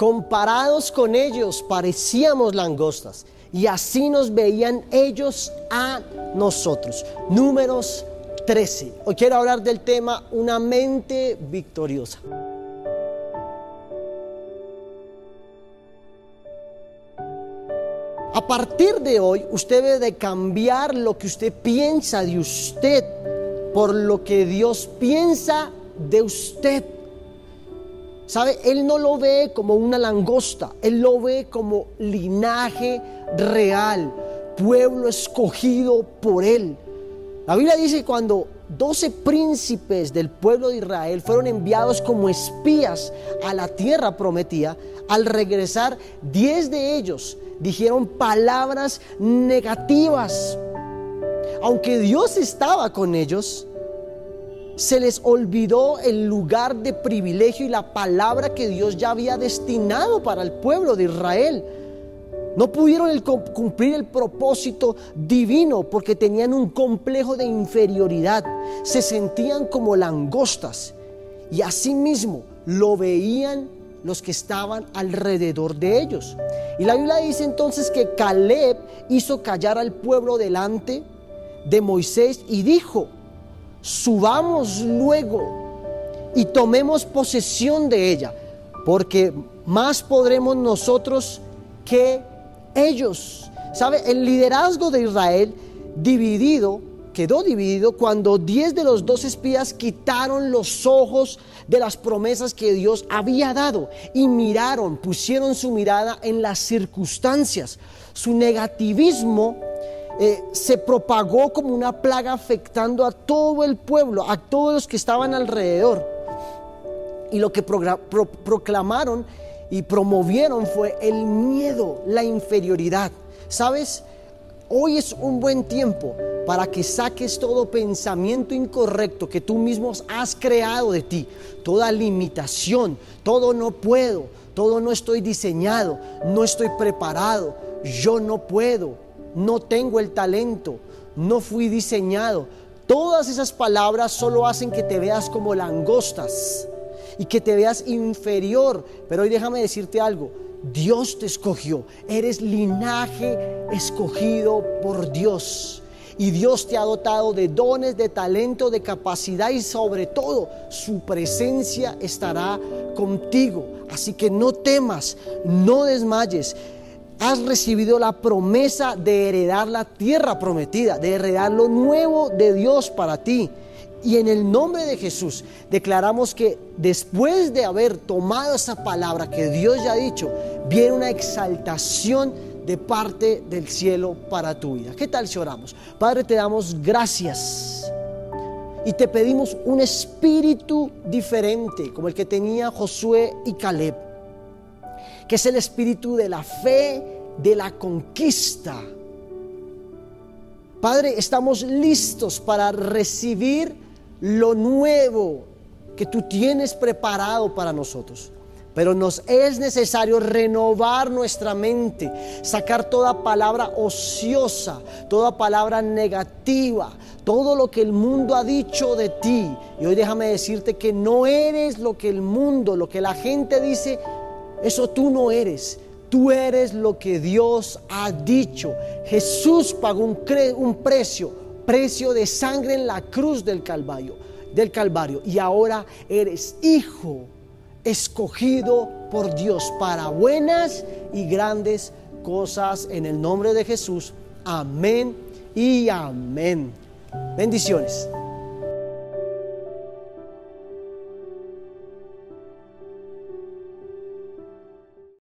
Comparados con ellos parecíamos langostas y así nos veían ellos a nosotros. Números 13. Hoy quiero hablar del tema una mente victoriosa. A partir de hoy, usted debe de cambiar lo que usted piensa de usted por lo que Dios piensa de usted. ¿Sabe? Él no lo ve como una langosta, Él lo ve como linaje real, pueblo escogido por Él. La Biblia dice que cuando doce príncipes del pueblo de Israel fueron enviados como espías a la tierra prometida, al regresar, diez de ellos dijeron palabras negativas. Aunque Dios estaba con ellos, se les olvidó el lugar de privilegio y la palabra que Dios ya había destinado para el pueblo de Israel. No pudieron cumplir el propósito divino porque tenían un complejo de inferioridad. Se sentían como langostas y asimismo lo veían los que estaban alrededor de ellos. Y la Biblia dice entonces que Caleb hizo callar al pueblo delante de Moisés y dijo, subamos luego y tomemos posesión de ella, porque más podremos nosotros que ellos. ¿Sabe? El liderazgo de Israel dividido, quedó dividido cuando diez de los dos espías quitaron los ojos de las promesas que Dios había dado y miraron, pusieron su mirada en las circunstancias. Su negativismo eh, se propagó como una plaga afectando a todo el pueblo, a todos los que estaban alrededor. Y lo que proclamaron y promovieron fue el miedo, la inferioridad. ¿Sabes? Hoy es un buen tiempo para que saques todo pensamiento incorrecto que tú mismo has creado de ti, toda limitación, todo no puedo, todo no estoy diseñado, no estoy preparado, yo no puedo, no tengo el talento, no fui diseñado. Todas esas palabras solo hacen que te veas como langostas y que te veas inferior. Pero hoy déjame decirte algo, Dios te escogió, eres linaje escogido por Dios. Y Dios te ha dotado de dones, de talento, de capacidad y sobre todo su presencia estará contigo. Así que no temas, no desmayes has recibido la promesa de heredar la tierra prometida, de heredar lo nuevo de Dios para ti. Y en el nombre de Jesús declaramos que después de haber tomado esa palabra que Dios ya ha dicho, viene una exaltación de parte del cielo para tu vida. ¿Qué tal si oramos? Padre, te damos gracias y te pedimos un espíritu diferente como el que tenía Josué y Caleb que es el espíritu de la fe, de la conquista. Padre, estamos listos para recibir lo nuevo que tú tienes preparado para nosotros. Pero nos es necesario renovar nuestra mente, sacar toda palabra ociosa, toda palabra negativa, todo lo que el mundo ha dicho de ti. Y hoy déjame decirte que no eres lo que el mundo, lo que la gente dice, eso tú no eres. Tú eres lo que Dios ha dicho. Jesús pagó un, precio, precio de sangre en la cruz del Calvario, del Calvario. Y ahora eres hijo escogido por Dios para buenas y grandes cosas en el nombre de Jesús. Amén y amén. Bendiciones.